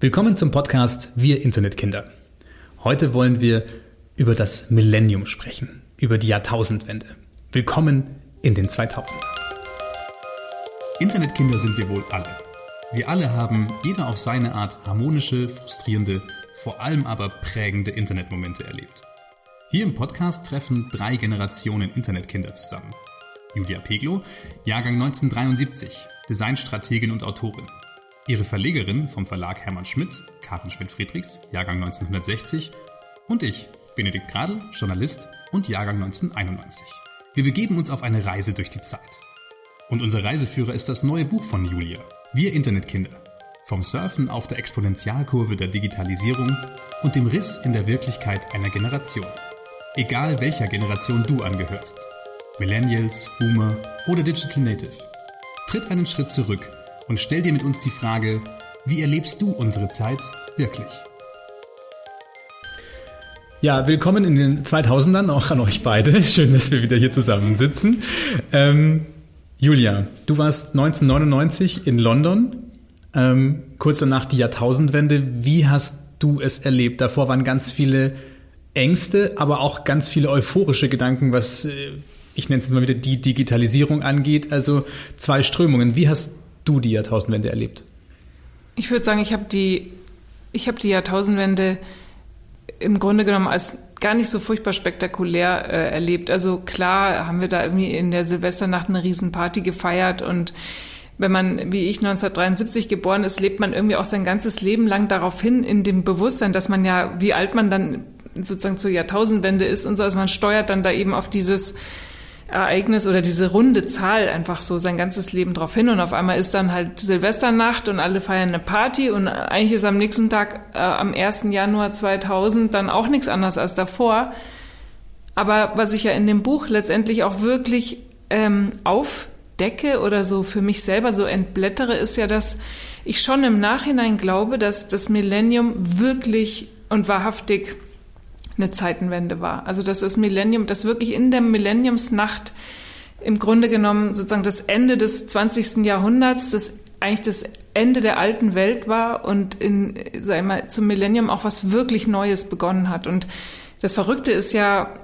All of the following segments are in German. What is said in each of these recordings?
Willkommen zum Podcast Wir Internetkinder. Heute wollen wir über das Millennium sprechen, über die Jahrtausendwende. Willkommen in den 2000ern. Internetkinder sind wir wohl alle. Wir alle haben, jeder auf seine Art, harmonische, frustrierende, vor allem aber prägende Internetmomente erlebt. Hier im Podcast treffen drei Generationen Internetkinder zusammen. Julia Peglo, Jahrgang 1973, Designstrategin und Autorin. Ihre Verlegerin vom Verlag Hermann Schmidt, Karin Schmidt-Friedrichs, Jahrgang 1960 und ich, Benedikt Gradl, Journalist und Jahrgang 1991. Wir begeben uns auf eine Reise durch die Zeit. Und unser Reiseführer ist das neue Buch von Julia, Wir Internetkinder. Vom Surfen auf der Exponentialkurve der Digitalisierung und dem Riss in der Wirklichkeit einer Generation. Egal welcher Generation du angehörst. Millennials, Boomer oder Digital Native. Tritt einen Schritt zurück und stell dir mit uns die Frage, wie erlebst du unsere Zeit wirklich? Ja, willkommen in den 2000ern, auch an euch beide. Schön, dass wir wieder hier zusammensitzen. Ähm, Julia, du warst 1999 in London, ähm, kurz danach die Jahrtausendwende. Wie hast du es erlebt? Davor waren ganz viele Ängste, aber auch ganz viele euphorische Gedanken, was äh, ich nenne es mal wieder die Digitalisierung angeht. Also zwei Strömungen. Wie hast du die Jahrtausendwende erlebt? Ich würde sagen, ich habe die, habe die Jahrtausendwende im Grunde genommen als gar nicht so furchtbar spektakulär äh, erlebt. Also klar haben wir da irgendwie in der Silvesternacht eine Riesenparty gefeiert und wenn man, wie ich, 1973 geboren ist, lebt man irgendwie auch sein ganzes Leben lang darauf hin, in dem Bewusstsein, dass man ja, wie alt man dann sozusagen zur Jahrtausendwende ist und so, also man steuert dann da eben auf dieses Ereignis oder diese runde Zahl einfach so sein ganzes Leben drauf hin und auf einmal ist dann halt Silvesternacht und alle feiern eine Party und eigentlich ist am nächsten Tag, äh, am 1. Januar 2000, dann auch nichts anderes als davor. Aber was ich ja in dem Buch letztendlich auch wirklich ähm, aufdecke oder so für mich selber so entblättere, ist ja, dass ich schon im Nachhinein glaube, dass das Millennium wirklich und wahrhaftig eine Zeitenwende war. Also dass das Millennium, dass wirklich in der Millenniumsnacht im Grunde genommen sozusagen das Ende des 20. Jahrhunderts, das eigentlich das Ende der alten Welt war und in, sag ich mal, zum Millennium auch was wirklich Neues begonnen hat. Und das Verrückte ist ja,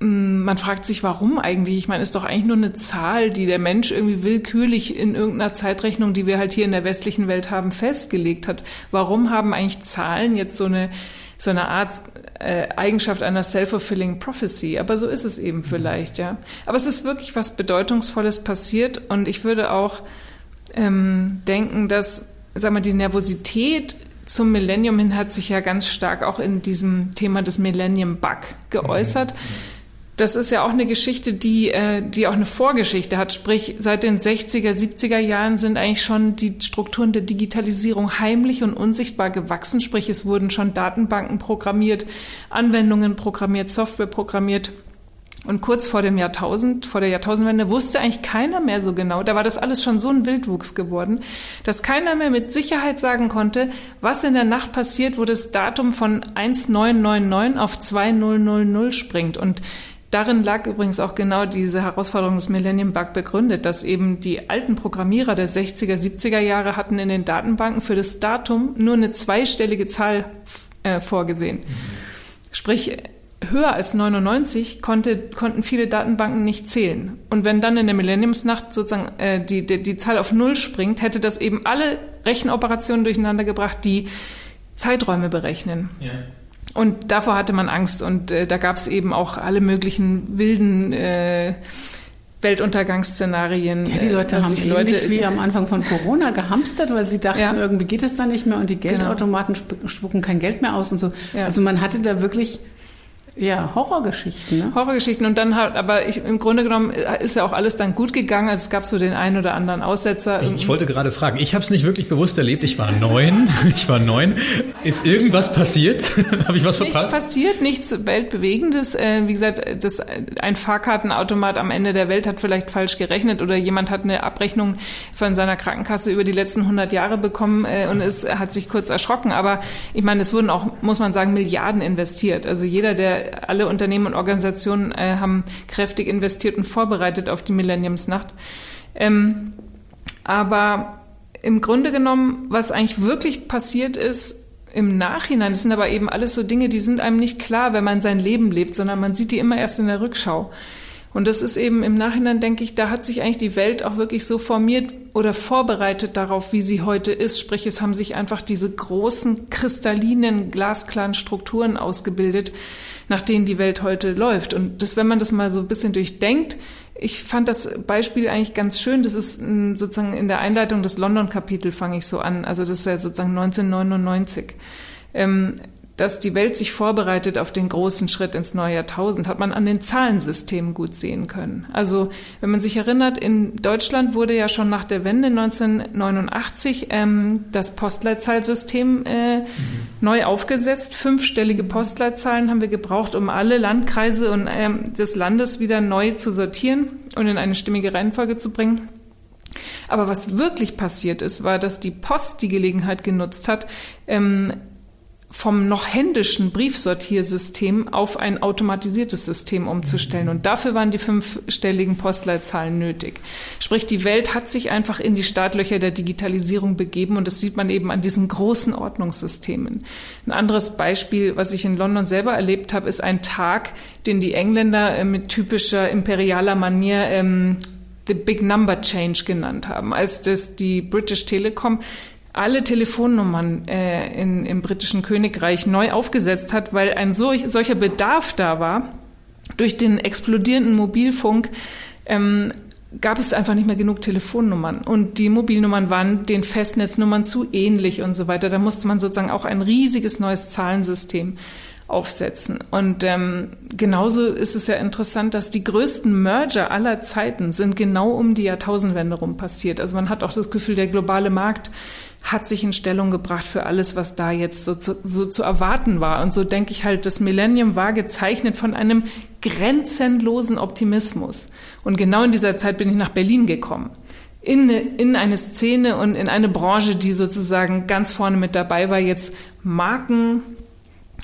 mm, man fragt sich, warum eigentlich? Ich meine, ist doch eigentlich nur eine Zahl, die der Mensch irgendwie willkürlich in irgendeiner Zeitrechnung, die wir halt hier in der westlichen Welt haben, festgelegt hat. Warum haben eigentlich Zahlen jetzt so eine so eine Art äh, Eigenschaft einer self-fulfilling prophecy. Aber so ist es eben vielleicht, ja. Aber es ist wirklich was Bedeutungsvolles passiert und ich würde auch ähm, denken, dass, sag mal, die Nervosität zum Millennium hin hat sich ja ganz stark auch in diesem Thema des Millennium Bug geäußert. Mhm das ist ja auch eine Geschichte, die, äh, die auch eine Vorgeschichte hat. Sprich, seit den 60er, 70er Jahren sind eigentlich schon die Strukturen der Digitalisierung heimlich und unsichtbar gewachsen. Sprich, es wurden schon Datenbanken programmiert, Anwendungen programmiert, Software programmiert. Und kurz vor dem Jahrtausend, vor der Jahrtausendwende, wusste eigentlich keiner mehr so genau. Da war das alles schon so ein Wildwuchs geworden, dass keiner mehr mit Sicherheit sagen konnte, was in der Nacht passiert, wo das Datum von 1999 auf 2000 springt. Und Darin lag übrigens auch genau diese Herausforderung des Millennium Bug begründet, dass eben die alten Programmierer der 60er, 70er Jahre hatten in den Datenbanken für das Datum nur eine zweistellige Zahl äh, vorgesehen. Sprich, höher als 99 konnte, konnten viele Datenbanken nicht zählen. Und wenn dann in der Millenniumsnacht sozusagen äh, die, die, die Zahl auf Null springt, hätte das eben alle Rechenoperationen durcheinander gebracht, die Zeiträume berechnen. Ja. Und davor hatte man Angst und äh, da gab es eben auch alle möglichen wilden äh, Weltuntergangsszenarien. Ja, die Leute äh, haben sich Leute wie am Anfang von Corona gehamstert, weil sie dachten, ja. irgendwie geht es da nicht mehr und die genau. Geldautomaten genau. spucken kein Geld mehr aus und so. Ja. Also man hatte da wirklich ja, Horrorgeschichten. Ne? Horrorgeschichten und dann halt, aber ich, im Grunde genommen ist ja auch alles dann gut gegangen. Also es gab so den einen oder anderen Aussetzer. Ich, ich wollte gerade fragen, ich habe es nicht wirklich bewusst erlebt. Ich war neun. ich war neun. Ist irgendwas passiert? habe ich was verpasst? Nichts passiert, nichts weltbewegendes. Äh, wie gesagt, das, ein Fahrkartenautomat am Ende der Welt hat vielleicht falsch gerechnet oder jemand hat eine Abrechnung von seiner Krankenkasse über die letzten 100 Jahre bekommen äh, und es hat sich kurz erschrocken. Aber ich meine, es wurden auch, muss man sagen, Milliarden investiert. Also jeder, der alle Unternehmen und Organisationen äh, haben kräftig investiert und vorbereitet auf die Millenniumsnacht. Ähm, aber im Grunde genommen, was eigentlich wirklich passiert ist, im Nachhinein, das sind aber eben alles so Dinge, die sind einem nicht klar, wenn man sein Leben lebt, sondern man sieht die immer erst in der Rückschau. Und das ist eben im Nachhinein, denke ich, da hat sich eigentlich die Welt auch wirklich so formiert oder vorbereitet darauf, wie sie heute ist. Sprich, es haben sich einfach diese großen, kristallinen, glasklaren Strukturen ausgebildet, nach denen die Welt heute läuft. Und das, wenn man das mal so ein bisschen durchdenkt, ich fand das Beispiel eigentlich ganz schön. Das ist sozusagen in der Einleitung des London-Kapitel fange ich so an. Also das ist ja sozusagen 1999. Ähm, dass die Welt sich vorbereitet auf den großen Schritt ins neue Jahrtausend, hat man an den Zahlensystemen gut sehen können. Also wenn man sich erinnert, in Deutschland wurde ja schon nach der Wende 1989 ähm, das Postleitzahlsystem äh, mhm. neu aufgesetzt. Fünfstellige Postleitzahlen haben wir gebraucht, um alle Landkreise und ähm, des Landes wieder neu zu sortieren und in eine stimmige Reihenfolge zu bringen. Aber was wirklich passiert ist, war, dass die Post die Gelegenheit genutzt hat, ähm, vom noch händischen Briefsortiersystem auf ein automatisiertes System umzustellen. Und dafür waren die fünfstelligen Postleitzahlen nötig. Sprich, die Welt hat sich einfach in die Startlöcher der Digitalisierung begeben und das sieht man eben an diesen großen Ordnungssystemen. Ein anderes Beispiel, was ich in London selber erlebt habe, ist ein Tag, den die Engländer äh, mit typischer imperialer Manier ähm, The Big Number Change genannt haben, als das die British Telecom alle Telefonnummern äh, in, im britischen Königreich neu aufgesetzt hat, weil ein solch, solcher Bedarf da war. Durch den explodierenden Mobilfunk ähm, gab es einfach nicht mehr genug Telefonnummern und die Mobilnummern waren den Festnetznummern zu ähnlich und so weiter. Da musste man sozusagen auch ein riesiges neues Zahlensystem aufsetzen. Und ähm, genauso ist es ja interessant, dass die größten Merger aller Zeiten sind genau um die Jahrtausendwende rum passiert. Also man hat auch das Gefühl, der globale Markt hat sich in Stellung gebracht für alles, was da jetzt so zu, so zu erwarten war. Und so denke ich halt, das Millennium war gezeichnet von einem grenzenlosen Optimismus. Und genau in dieser Zeit bin ich nach Berlin gekommen. In, in eine Szene und in eine Branche, die sozusagen ganz vorne mit dabei war, jetzt Marken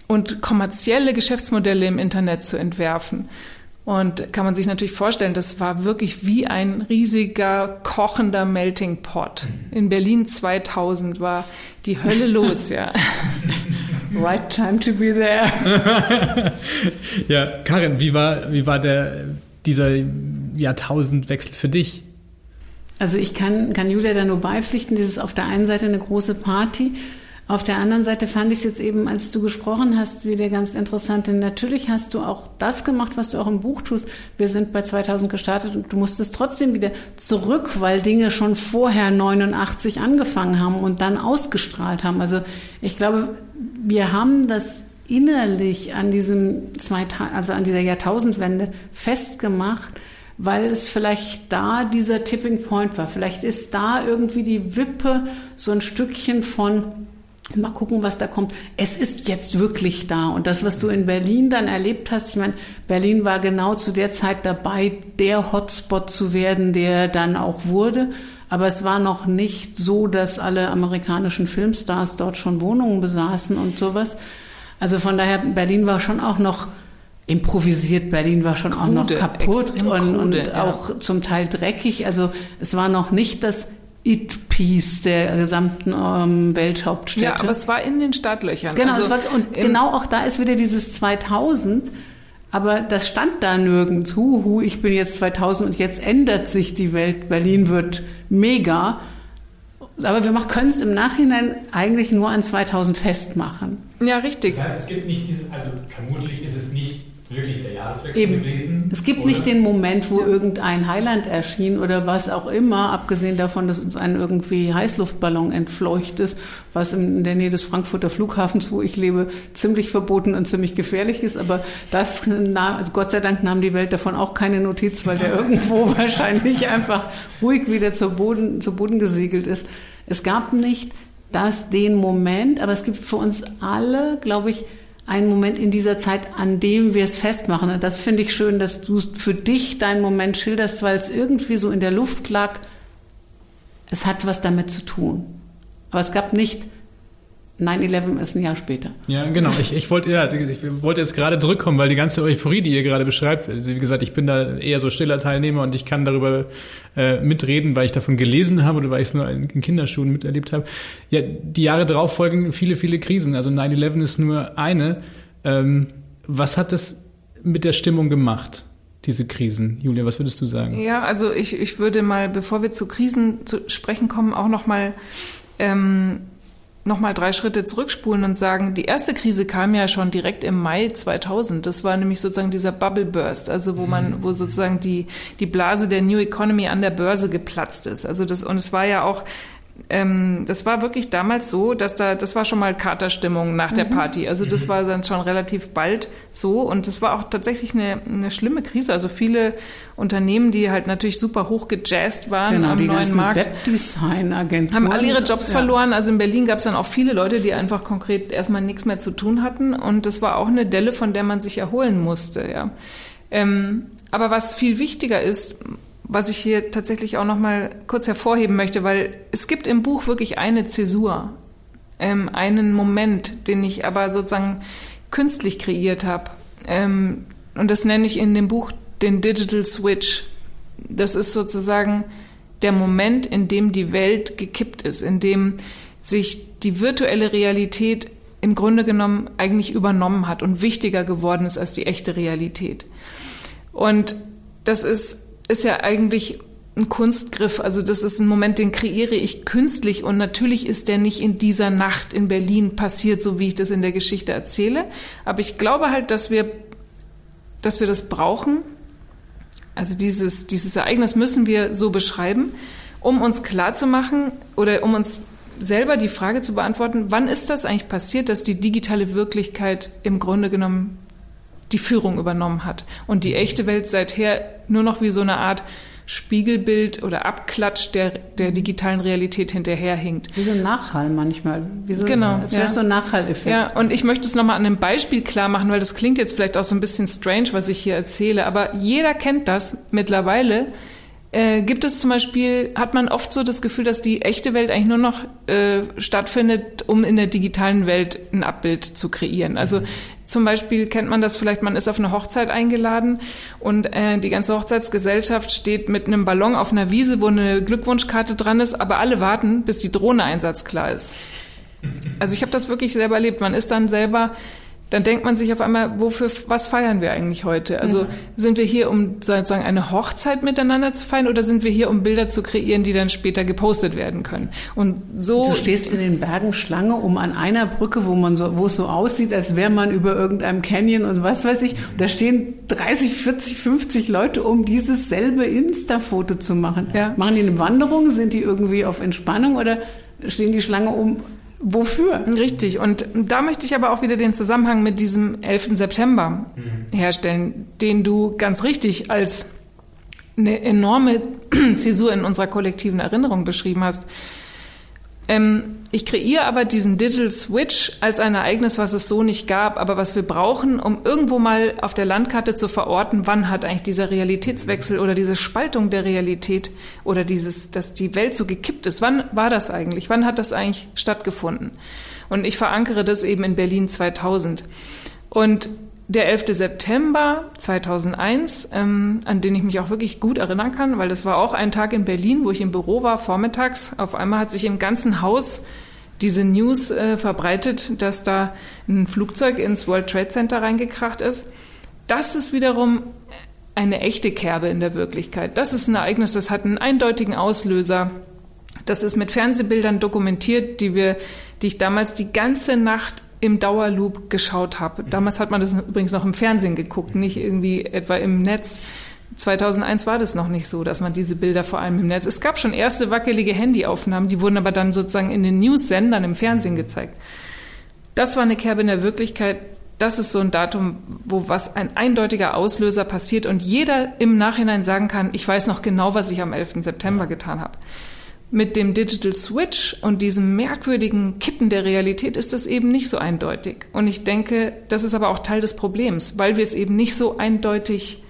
und kommerzielle Geschäftsmodelle im Internet zu entwerfen. Und kann man sich natürlich vorstellen, das war wirklich wie ein riesiger kochender Melting Pot. In Berlin 2000 war die Hölle los, ja. Right time to be there. ja, Karin, wie war, wie war der, dieser Jahrtausendwechsel für dich? Also ich kann, kann Julia da nur beipflichten, dieses auf der einen Seite eine große Party, auf der anderen Seite fand ich es jetzt eben, als du gesprochen hast, wieder ganz interessant. Denn natürlich hast du auch das gemacht, was du auch im Buch tust. Wir sind bei 2000 gestartet und du musstest trotzdem wieder zurück, weil Dinge schon vorher 89 angefangen haben und dann ausgestrahlt haben. Also ich glaube, wir haben das innerlich an diesem zwei, also an dieser Jahrtausendwende festgemacht, weil es vielleicht da dieser Tipping Point war. Vielleicht ist da irgendwie die Wippe so ein Stückchen von Mal gucken, was da kommt. Es ist jetzt wirklich da. Und das, was du in Berlin dann erlebt hast, ich meine, Berlin war genau zu der Zeit dabei, der Hotspot zu werden, der dann auch wurde. Aber es war noch nicht so, dass alle amerikanischen Filmstars dort schon Wohnungen besaßen und sowas. Also von daher, Berlin war schon auch noch improvisiert. Berlin war schon krude, auch noch kaputt und, krude, und ja. auch zum Teil dreckig. Also es war noch nicht das It-Piece der gesamten ähm, Welthauptstädte. Ja, aber es war in den Startlöchern. Genau, also war, und genau auch da ist wieder dieses 2000. Aber das stand da nirgends. Huhu, ich bin jetzt 2000 und jetzt ändert sich die Welt. Berlin wird mega. Aber wir können es im Nachhinein eigentlich nur an 2000 festmachen. Ja, richtig. Das heißt, es gibt nicht diese, also vermutlich ist es nicht wirklich der Jahreswechsel Eben. gewesen. Es gibt oder? nicht den Moment, wo irgendein Highland erschien oder was auch immer, abgesehen davon, dass uns ein irgendwie Heißluftballon entfleucht ist, was in der Nähe des Frankfurter Flughafens, wo ich lebe, ziemlich verboten und ziemlich gefährlich ist. Aber das, also Gott sei Dank nahm die Welt davon auch keine Notiz, weil der irgendwo wahrscheinlich einfach ruhig wieder zu Boden, zu Boden gesegelt ist. Es gab nicht das, den Moment, aber es gibt für uns alle, glaube ich, ein Moment in dieser Zeit, an dem wir es festmachen. Und das finde ich schön, dass du für dich deinen Moment schilderst, weil es irgendwie so in der Luft lag. Es hat was damit zu tun. Aber es gab nicht 9-11 ist ein Jahr später. Ja, genau. Ich, ich, wollte, ja, ich wollte jetzt gerade zurückkommen, weil die ganze Euphorie, die ihr gerade beschreibt, also wie gesagt, ich bin da eher so stiller Teilnehmer und ich kann darüber äh, mitreden, weil ich davon gelesen habe oder weil ich es nur in Kinderschuhen miterlebt habe. Ja, die Jahre darauf folgen viele, viele Krisen. Also 9-11 ist nur eine. Ähm, was hat das mit der Stimmung gemacht? diese Krisen. Julia, was würdest du sagen? Ja, also ich, ich würde mal, bevor wir zu Krisen zu sprechen kommen, auch noch mal ähm, nochmal drei Schritte zurückspulen und sagen, die erste Krise kam ja schon direkt im Mai 2000. Das war nämlich sozusagen dieser Bubble Burst, also wo man, wo sozusagen die, die Blase der New Economy an der Börse geplatzt ist. Also das, und es war ja auch ähm, das war wirklich damals so, dass da, das war schon mal Katerstimmung nach der mhm. Party. Also das mhm. war dann schon relativ bald so und das war auch tatsächlich eine, eine schlimme Krise. Also viele Unternehmen, die halt natürlich super hoch gejazzt waren genau, am die neuen Markt, Webdesign-Agenturen haben alle ihre Jobs ja. verloren. Also in Berlin gab es dann auch viele Leute, die einfach konkret erstmal nichts mehr zu tun hatten und das war auch eine Delle, von der man sich erholen musste. Ja. Ähm, aber was viel wichtiger ist, was ich hier tatsächlich auch noch mal kurz hervorheben möchte, weil es gibt im Buch wirklich eine Zäsur, ähm, einen Moment, den ich aber sozusagen künstlich kreiert habe. Ähm, und das nenne ich in dem Buch den Digital Switch. Das ist sozusagen der Moment, in dem die Welt gekippt ist, in dem sich die virtuelle Realität im Grunde genommen eigentlich übernommen hat und wichtiger geworden ist als die echte Realität. Und das ist ist ja eigentlich ein Kunstgriff. Also das ist ein Moment, den kreiere ich künstlich und natürlich ist der nicht in dieser Nacht in Berlin passiert, so wie ich das in der Geschichte erzähle. Aber ich glaube halt, dass wir, dass wir das brauchen. Also dieses, dieses Ereignis müssen wir so beschreiben, um uns klarzumachen oder um uns selber die Frage zu beantworten, wann ist das eigentlich passiert, dass die digitale Wirklichkeit im Grunde genommen die Führung übernommen hat und die echte Welt seither nur noch wie so eine Art Spiegelbild oder Abklatsch der, der digitalen Realität hinterherhinkt. Wie so ein Nachhall manchmal. So, genau. Es wäre ja. so ein Nachhalleffekt. Ja, und ich möchte es nochmal an einem Beispiel klar machen, weil das klingt jetzt vielleicht auch so ein bisschen strange, was ich hier erzähle, aber jeder kennt das mittlerweile. Äh, gibt es zum Beispiel, hat man oft so das Gefühl, dass die echte Welt eigentlich nur noch äh, stattfindet, um in der digitalen Welt ein Abbild zu kreieren. Also zum Beispiel kennt man das vielleicht, man ist auf eine Hochzeit eingeladen und äh, die ganze Hochzeitsgesellschaft steht mit einem Ballon auf einer Wiese, wo eine Glückwunschkarte dran ist, aber alle warten, bis die Drohne einsatzklar ist. Also ich habe das wirklich selber erlebt. Man ist dann selber dann denkt man sich auf einmal, wofür, was feiern wir eigentlich heute? Also ja. sind wir hier, um sozusagen eine Hochzeit miteinander zu feiern oder sind wir hier, um Bilder zu kreieren, die dann später gepostet werden können? Und so. Du stehst in den Bergen Schlange um an einer Brücke, wo man so, wo es so aussieht, als wäre man über irgendeinem Canyon und was weiß ich. Und da stehen 30, 40, 50 Leute, um dieses selbe Insta-Foto zu machen. Ja. Machen die eine Wanderung? Sind die irgendwie auf Entspannung oder stehen die Schlange um Wofür? Richtig. Und da möchte ich aber auch wieder den Zusammenhang mit diesem 11. September mhm. herstellen, den du ganz richtig als eine enorme Zäsur in unserer kollektiven Erinnerung beschrieben hast. Ähm, ich kreiere aber diesen Digital Switch als ein Ereignis, was es so nicht gab, aber was wir brauchen, um irgendwo mal auf der Landkarte zu verorten, wann hat eigentlich dieser Realitätswechsel oder diese Spaltung der Realität oder dieses, dass die Welt so gekippt ist, wann war das eigentlich? Wann hat das eigentlich stattgefunden? Und ich verankere das eben in Berlin 2000. Und der 11. September 2001, ähm, an den ich mich auch wirklich gut erinnern kann, weil das war auch ein Tag in Berlin, wo ich im Büro war, vormittags. Auf einmal hat sich im ganzen Haus diese News äh, verbreitet, dass da ein Flugzeug ins World Trade Center reingekracht ist. Das ist wiederum eine echte Kerbe in der Wirklichkeit. Das ist ein Ereignis, das hat einen eindeutigen Auslöser. Das ist mit Fernsehbildern dokumentiert, die wir, die ich damals die ganze Nacht im Dauerloop geschaut habe. Damals hat man das übrigens noch im Fernsehen geguckt, nicht irgendwie etwa im Netz. 2001 war das noch nicht so, dass man diese Bilder vor allem im Netz. Es gab schon erste wackelige Handyaufnahmen, die wurden aber dann sozusagen in den News-Sendern im Fernsehen gezeigt. Das war eine Kerbe in der Wirklichkeit. Das ist so ein Datum, wo was ein eindeutiger Auslöser passiert und jeder im Nachhinein sagen kann, ich weiß noch genau, was ich am 11. September getan habe. Mit dem Digital Switch und diesem merkwürdigen Kippen der Realität ist das eben nicht so eindeutig. Und ich denke, das ist aber auch Teil des Problems, weil wir es eben nicht so eindeutig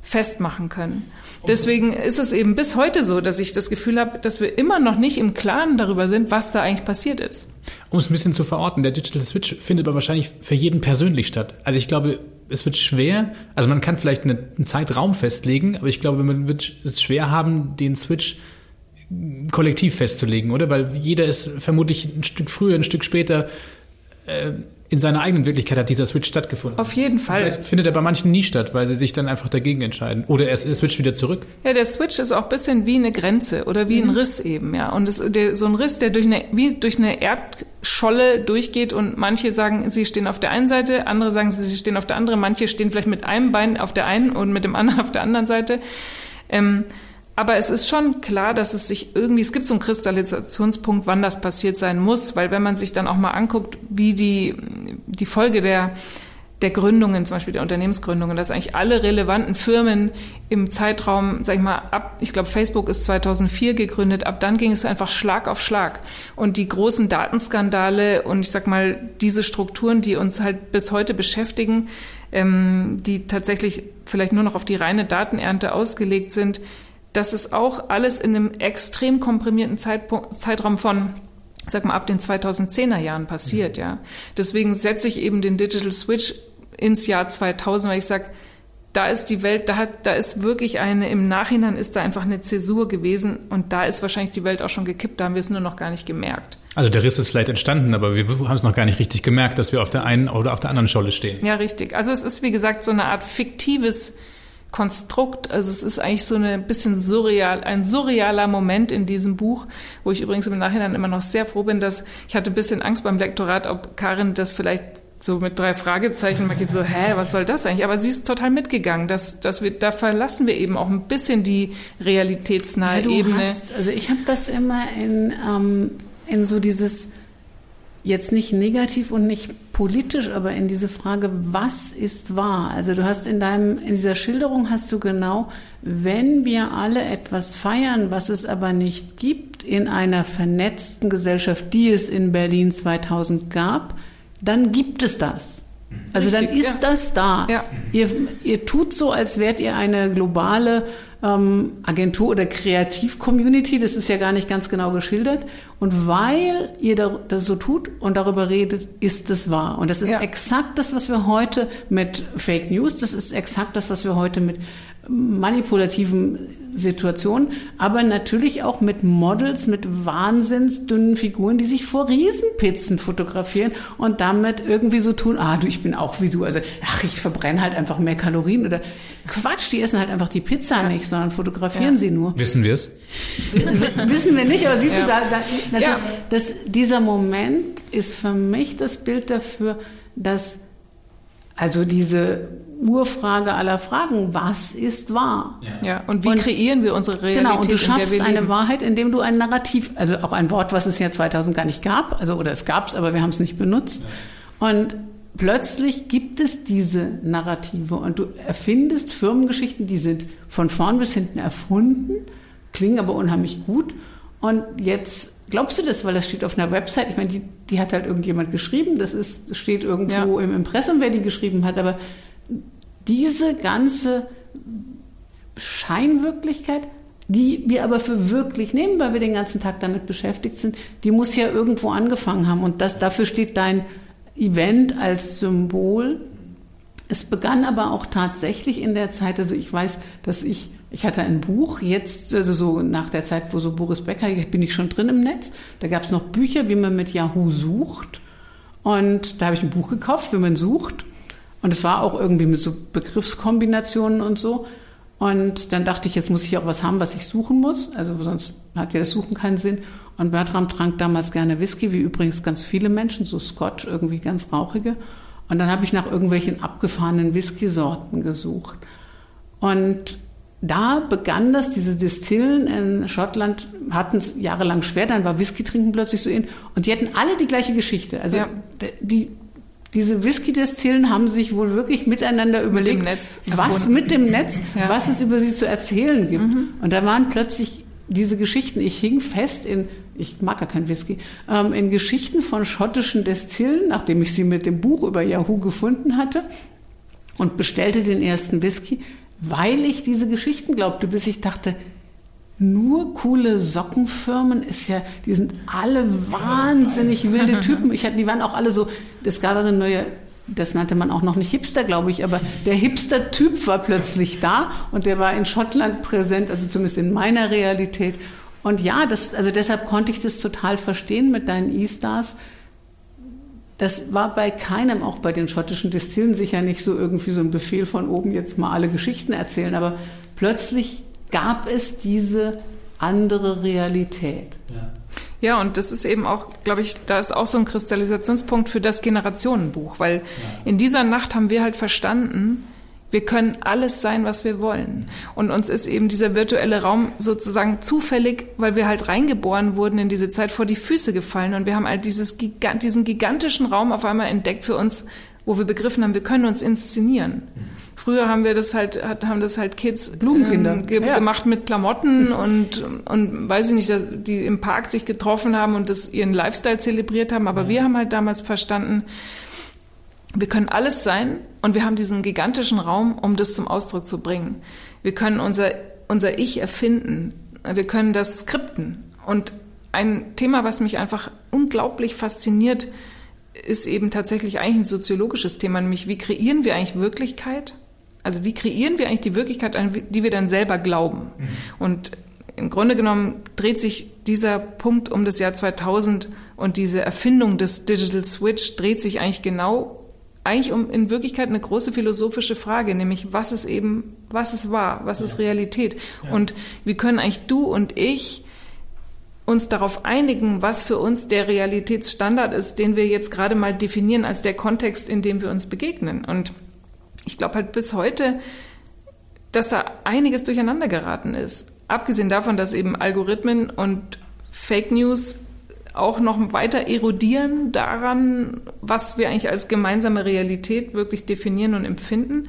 festmachen können. Deswegen ist es eben bis heute so, dass ich das Gefühl habe, dass wir immer noch nicht im Klaren darüber sind, was da eigentlich passiert ist. Um es ein bisschen zu verorten, der Digital Switch findet aber wahrscheinlich für jeden persönlich statt. Also ich glaube, es wird schwer, also man kann vielleicht eine, einen Zeitraum festlegen, aber ich glaube, man wird es schwer haben, den Switch kollektiv festzulegen, oder? Weil jeder ist vermutlich ein Stück früher, ein Stück später äh, in seiner eigenen Wirklichkeit hat dieser Switch stattgefunden. Auf jeden Fall. Vielleicht findet er bei manchen nie statt, weil sie sich dann einfach dagegen entscheiden. Oder er, er switcht wieder zurück. Ja, der Switch ist auch ein bisschen wie eine Grenze oder wie ein Mhm. Riss eben, ja. Und es, der, so ein Riss, der durch eine, wie durch eine Erdscholle durchgeht und manche sagen, sie stehen auf der einen Seite, andere sagen, sie stehen auf der anderen, manche stehen vielleicht mit einem Bein auf der einen und mit dem anderen auf der anderen Seite. Ähm, aber es ist schon klar, dass es sich irgendwie, es gibt so einen Kristallisationspunkt, wann das passiert sein muss, weil wenn man sich dann auch mal anguckt, wie die, die Folge der, der Gründungen, zum Beispiel der Unternehmensgründungen, dass eigentlich alle relevanten Firmen im Zeitraum, sag ich mal, ab, ich glaube, Facebook ist 2004 gegründet, ab dann ging es einfach Schlag auf Schlag. Und die großen Datenskandale und ich sag mal, diese Strukturen, die uns halt bis heute beschäftigen, ähm, die tatsächlich vielleicht nur noch auf die reine Datenernte ausgelegt sind, das ist auch alles in einem extrem komprimierten Zeitpunkt, Zeitraum von sag mal, ab den 2010er Jahren passiert, ja. Deswegen setze ich eben den Digital Switch ins Jahr 2000, weil ich sage, da ist die Welt, da hat, da ist wirklich eine, im Nachhinein ist da einfach eine Zäsur gewesen und da ist wahrscheinlich die Welt auch schon gekippt, da haben wir es nur noch gar nicht gemerkt. Also der Riss ist vielleicht entstanden, aber wir haben es noch gar nicht richtig gemerkt, dass wir auf der einen oder auf der anderen Scholle stehen. Ja, richtig. Also es ist, wie gesagt, so eine Art fiktives Konstrukt. Also es ist eigentlich so eine bisschen surreal, ein surrealer Moment in diesem Buch, wo ich übrigens im Nachhinein immer noch sehr froh bin, dass ich hatte ein bisschen Angst beim Lektorat, ob Karin das vielleicht so mit drei Fragezeichen markiert, so, hä, was soll das eigentlich? Aber sie ist total mitgegangen. dass dass wir, da verlassen wir eben auch ein bisschen die realitätsnahe Ja, Ebene. Hast, also ich habe das immer in, ähm, in so dieses, jetzt nicht negativ und nicht politisch, aber in diese Frage, was ist wahr? Also du hast in deinem, in dieser Schilderung hast du genau, wenn wir alle etwas feiern, was es aber nicht gibt in einer vernetzten Gesellschaft, die es in Berlin 2000 gab, dann gibt es das. Also dann Richtig, ist ja. das da. Ja. Ihr, ihr tut so, als wärt ihr eine globale ähm, Agentur oder Kreativ-Community. Das ist ja gar nicht ganz genau geschildert. Und weil ihr da, das so tut und darüber redet, ist es wahr. Und das ist Ja. exakt das, was wir heute mit Fake News, das ist exakt das, was wir heute mit manipulativen Situationen, aber natürlich auch mit Models, mit wahnsinnsdünnen Figuren, die sich vor Riesenpizzen fotografieren und damit irgendwie so tun, ah, du, ich bin auch wie du, also, ach, ich verbrenne halt einfach mehr Kalorien oder Quatsch, die essen halt einfach die Pizza nicht, sondern fotografieren Ja. sie nur. Wissen wir es? Wissen wir nicht, aber siehst Ja. du, da, da also Ja. das, dieser Moment ist für mich das Bild dafür, dass also diese Urfrage aller Fragen, was ist wahr? Ja, und wie Und- kreieren wir unsere Realität, Genau, und du schaffst eine leben? Wahrheit, indem du ein Narrativ, also auch ein Wort, was es ja 2000 gar nicht gab, also oder es gab es, aber wir haben es nicht benutzt. Und plötzlich gibt es diese Narrative und du erfindest Firmengeschichten, die sind von vorn bis hinten erfunden, klingen aber unheimlich gut. Und jetzt glaubst du das, weil das steht auf einer Website. Ich meine, die, die hat halt irgendjemand geschrieben. Das ist steht irgendwo Ja. im Impressum, wer die geschrieben hat. Aber diese ganze Scheinwirklichkeit, die wir aber für wirklich nehmen, weil wir den ganzen Tag damit beschäftigt sind, die muss ja irgendwo angefangen haben. Und das, dafür steht dein Event als Symbol. Es begann aber auch tatsächlich in der Zeit, also ich weiß, dass ich, ich hatte ein Buch, jetzt, also so nach der Zeit, wo so Boris Becker, bin ich schon drin im Netz, da gab es noch Bücher, wie man mit Yahoo sucht. Und da habe ich ein Buch gekauft, wie man sucht. Und es war auch irgendwie mit so Begriffskombinationen und so. Und dann dachte ich, jetzt muss ich auch was haben, was ich suchen muss. Also sonst hat ja das Suchen keinen Sinn. Und Bertram trank damals gerne Whisky, wie übrigens ganz viele Menschen, so Scotch, irgendwie ganz rauchige. Und dann habe ich nach irgendwelchen abgefahrenen Whisky-Sorten gesucht. Und da begann das, diese Distillen in Schottland hatten es jahrelang schwer, dann war Whisky trinken plötzlich so in. Und die hatten alle die gleiche Geschichte. Also Ja. die, diese Whisky-Destillen haben sich wohl wirklich miteinander überlegt, dem Netz was mit dem Netz, Ja. was es über sie zu erzählen gibt. Und da waren plötzlich diese Geschichten. Ich hing fest in, ich mag gar kein Whisky, ähm, in Geschichten von schottischen Destillen, nachdem ich sie mit dem Buch über Yahoo gefunden hatte und bestellte den ersten Whisky, weil ich diese Geschichten glaubte, bis ich dachte, nur coole Sockenfirmen ist ja, die sind alle wahnsinnig wilde Typen. Ich hatte, die waren auch alle so, das gab also neue, das nannte man auch noch nicht Hipster, glaube ich, aber der Hipster-Typ war plötzlich da und der war in Schottland präsent, also zumindest in meiner Realität. Und ja, das, also deshalb konnte ich das total verstehen mit deinen E-Stars. Das war bei keinem, auch bei den schottischen Destillen, sicher nicht so irgendwie so ein Befehl von oben, jetzt mal alle Geschichten erzählen, aber plötzlich gab es diese andere Realität. Ja. Ja, und das ist eben auch, glaube ich, da ist auch so ein Kristallisationspunkt für das Generationenbuch, weil ja. in dieser Nacht haben wir halt verstanden, wir können alles sein, was wir wollen. Und uns ist eben dieser virtuelle Raum sozusagen zufällig, weil wir halt reingeboren wurden in diese Zeit, vor die Füße gefallen. Und wir haben halt dieses, diesen gigantischen Raum auf einmal entdeckt für uns, wo wir begriffen haben, wir können uns inszenieren. Früher haben wir das halt, haben das halt Kids Blumenkinder ähm, ge ja. gemacht mit Klamotten und, und weiß ich nicht, die im Park sich getroffen haben und das ihren Lifestyle zelebriert haben. Aber ja. wir haben halt damals verstanden, wir können alles sein und wir haben diesen gigantischen Raum, um das zum Ausdruck zu bringen. Wir können unser, unser Ich erfinden. Wir können das skripten. Und ein Thema, was mich einfach unglaublich fasziniert, ist eben tatsächlich eigentlich ein soziologisches Thema, nämlich wie kreieren wir eigentlich Wirklichkeit? Also wie kreieren wir eigentlich die Wirklichkeit, an die wir dann selber glauben? Mhm. Und im Grunde genommen dreht sich dieser Punkt um das Jahr 2000 und diese Erfindung des Digital Switch dreht sich eigentlich genau eigentlich um in Wirklichkeit eine große philosophische Frage, nämlich was ist eben, was ist wahr, was ja. ist Realität? Ja. Und wie können eigentlich du und ich uns darauf einigen, was für uns der Realitätsstandard ist, den wir jetzt gerade mal definieren als der Kontext, in dem wir uns begegnen. Und ich glaube halt bis heute, dass da einiges durcheinander geraten ist. Abgesehen davon, dass eben Algorithmen und Fake News auch noch weiter erodieren daran, was wir eigentlich als gemeinsame Realität wirklich definieren und empfinden.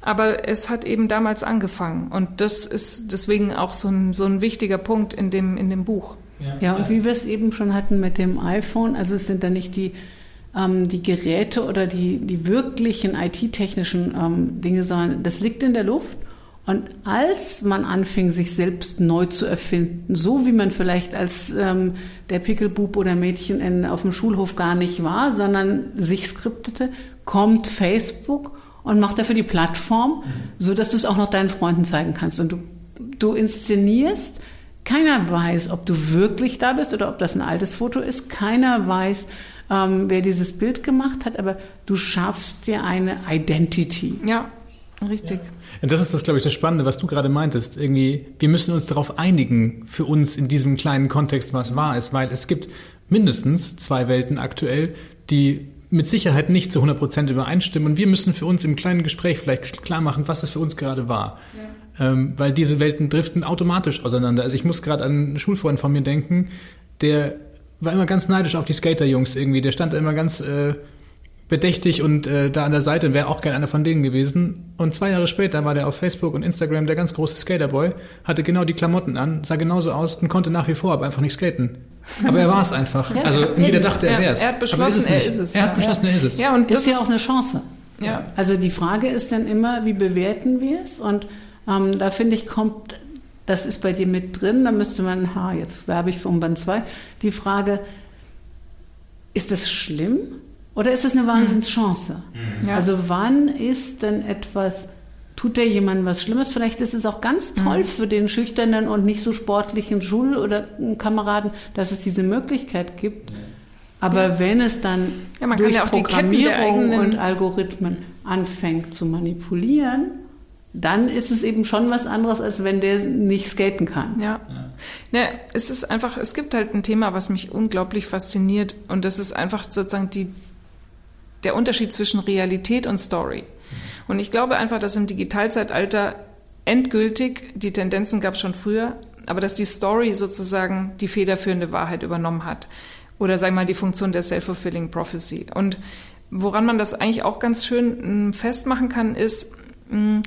Aber es hat eben damals angefangen. Und das ist deswegen auch so ein, so ein wichtiger Punkt in dem, in dem Buch. Ja, ja und wie wir es eben schon hatten mit dem iPhone, also es sind da nicht die, ähm, die Geräte oder die, die wirklichen IT-technischen ähm, Dinge, sondern das liegt in der Luft. Und als man anfing, sich selbst neu zu erfinden, so wie man vielleicht als ähm, der Pickelbub oder Mädchen in, auf dem Schulhof gar nicht war, sondern sich skriptete, kommt Facebook und macht dafür die Plattform, mhm. so dass du es auch noch deinen Freunden zeigen kannst. Und du, du inszenierst. Keiner weiß, ob du wirklich da bist oder ob das ein altes Foto ist. Keiner weiß, ähm, wer dieses Bild gemacht hat, aber du schaffst dir eine Identity. Ja, richtig. Ja. Ja, das ist das, glaube ich, das Spannende, was du gerade meintest. Irgendwie, wir müssen uns darauf einigen, für uns in diesem kleinen Kontext, was wahr ist, weil es gibt mindestens zwei Welten aktuell, die mit Sicherheit nicht zu 100 Prozent übereinstimmen. Und wir müssen für uns im kleinen Gespräch vielleicht klar machen, was es für uns gerade war. Ja. Ähm, weil diese Welten driften automatisch auseinander. Also ich muss gerade an einen Schulfreund von mir denken, der war immer ganz neidisch auf die Skaterjungs irgendwie. Der stand immer ganz äh, bedächtig und äh, da an der Seite wäre auch gerne einer von denen gewesen. Und zwei Jahre später war der auf Facebook und Instagram der ganz große Skaterboy, hatte genau die Klamotten an, sah genauso aus und konnte nach wie vor aber einfach nicht skaten. Aber er war es einfach. Ja, also jeder dachte, er wäre es. Er hat beschlossen, er ist es. Er hat beschlossen, er ist es. Ja, und das ist ja auch eine Chance. Ja. Also die Frage ist dann immer, wie bewerten wir es? Und ähm, da finde ich, kommt, das ist bei dir mit drin, da müsste man, ha, jetzt werbe ich für Band 2, die Frage, ist das schlimm? Oder ist es eine Wahnsinnschance? Mhm. Ja. Also wann ist denn etwas, tut der jemandem was Schlimmes? Vielleicht ist es auch ganz toll mhm. für den schüchternen und nicht so sportlichen Schul- oder Kameraden, dass es diese Möglichkeit gibt. Aber ja. wenn es dann ja, durch ja Programmierung und Algorithmen anfängt zu manipulieren, dann ist es eben schon was anderes, als wenn der nicht skaten kann. Ja. ja. Ne, es ist einfach, es gibt halt ein Thema, was mich unglaublich fasziniert und das ist einfach sozusagen die der Unterschied zwischen Realität und Story. Und ich glaube einfach, dass im Digitalzeitalter endgültig, die Tendenzen gab es schon früher, aber dass die Story sozusagen die federführende Wahrheit übernommen hat. Oder sagen wir mal die Funktion der Self-Fulfilling Prophecy. Und woran man das eigentlich auch ganz schön hm, festmachen kann, ist, hm,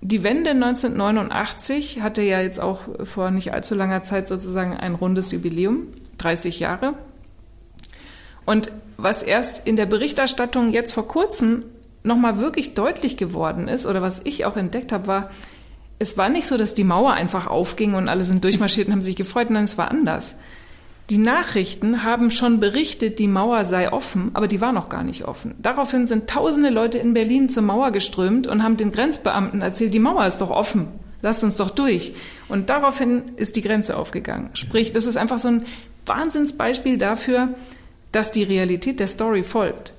die Wende 1989 hatte ja jetzt auch vor nicht allzu langer Zeit sozusagen ein rundes Jubiläum, 30 Jahre. Und was erst in der Berichterstattung jetzt vor kurzem nochmal wirklich deutlich geworden ist, oder was ich auch entdeckt habe, war, es war nicht so, dass die Mauer einfach aufging und alle sind durchmarschiert und haben sich gefreut, nein, es war anders. Die Nachrichten haben schon berichtet, die Mauer sei offen, aber die war noch gar nicht offen. Daraufhin sind tausende Leute in Berlin zur Mauer geströmt und haben den Grenzbeamten erzählt, die Mauer ist doch offen, lasst uns doch durch. Und daraufhin ist die Grenze aufgegangen. Sprich, das ist einfach so ein Wahnsinnsbeispiel dafür, dass die Realität der Story folgt.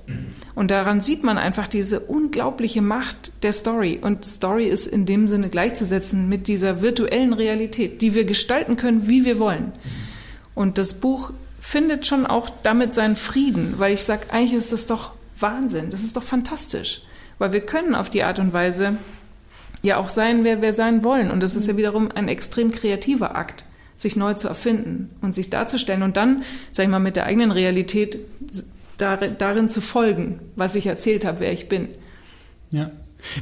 Und daran sieht man einfach diese unglaubliche Macht der Story. Und Story ist in dem Sinne gleichzusetzen mit dieser virtuellen Realität, die wir gestalten können, wie wir wollen. Und das Buch findet schon auch damit seinen Frieden, weil ich sage, eigentlich ist das doch Wahnsinn, das ist doch fantastisch. Weil wir können auf die Art und Weise ja auch sein, wer wir sein wollen. Und das ist ja wiederum ein extrem kreativer Akt sich neu zu erfinden und sich darzustellen und dann, sag ich mal, mit der eigenen Realität darin, zu folgen, was ich erzählt habe, wer ich bin. Ja.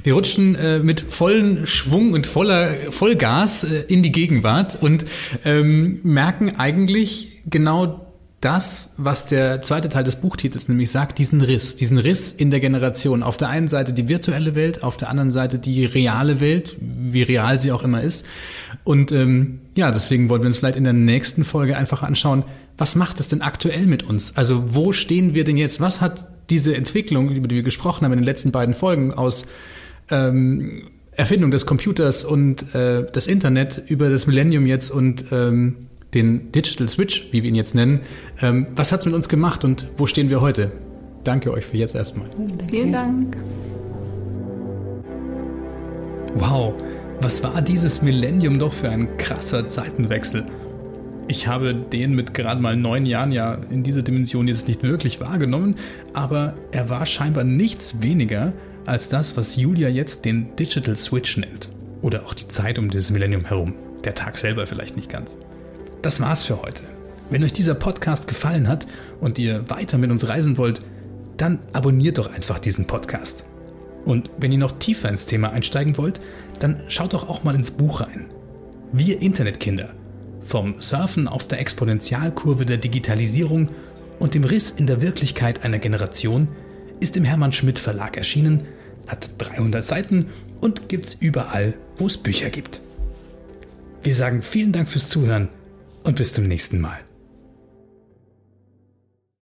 Wir rutschen äh, mit vollen Schwung und voller Vollgas äh, in die Gegenwart und ähm, merken eigentlich genau das, was der zweite Teil des Buchtitels nämlich sagt, diesen Riss, diesen Riss in der Generation. Auf der einen Seite die virtuelle Welt, auf der anderen Seite die reale Welt, wie real sie auch immer ist. Und ähm, ja, deswegen wollen wir uns vielleicht in der nächsten Folge einfach anschauen, was macht es denn aktuell mit uns? Also wo stehen wir denn jetzt? Was hat diese Entwicklung, über die wir gesprochen haben in den letzten beiden Folgen aus ähm, Erfindung des Computers und äh, das Internet über das Millennium jetzt und ähm, den Digital Switch, wie wir ihn jetzt nennen. Ähm, was hat es mit uns gemacht und wo stehen wir heute? Danke euch für jetzt erstmal. Vielen Dank. Wow, was war dieses Millennium doch für ein krasser Zeitenwechsel? Ich habe den mit gerade mal neun Jahren ja in dieser Dimension jetzt nicht wirklich wahrgenommen, aber er war scheinbar nichts weniger als das, was Julia jetzt den Digital Switch nennt. Oder auch die Zeit um dieses Millennium herum. Der Tag selber vielleicht nicht ganz. Das war's für heute. Wenn euch dieser Podcast gefallen hat und ihr weiter mit uns reisen wollt, dann abonniert doch einfach diesen Podcast. Und wenn ihr noch tiefer ins Thema einsteigen wollt, dann schaut doch auch mal ins Buch rein. Wir Internetkinder. Vom Surfen auf der Exponentialkurve der Digitalisierung und dem Riss in der Wirklichkeit einer Generation ist im Hermann Schmidt Verlag erschienen, hat 300 Seiten und gibt's überall, wo es Bücher gibt. Wir sagen vielen Dank fürs Zuhören und bis zum nächsten Mal.